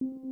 you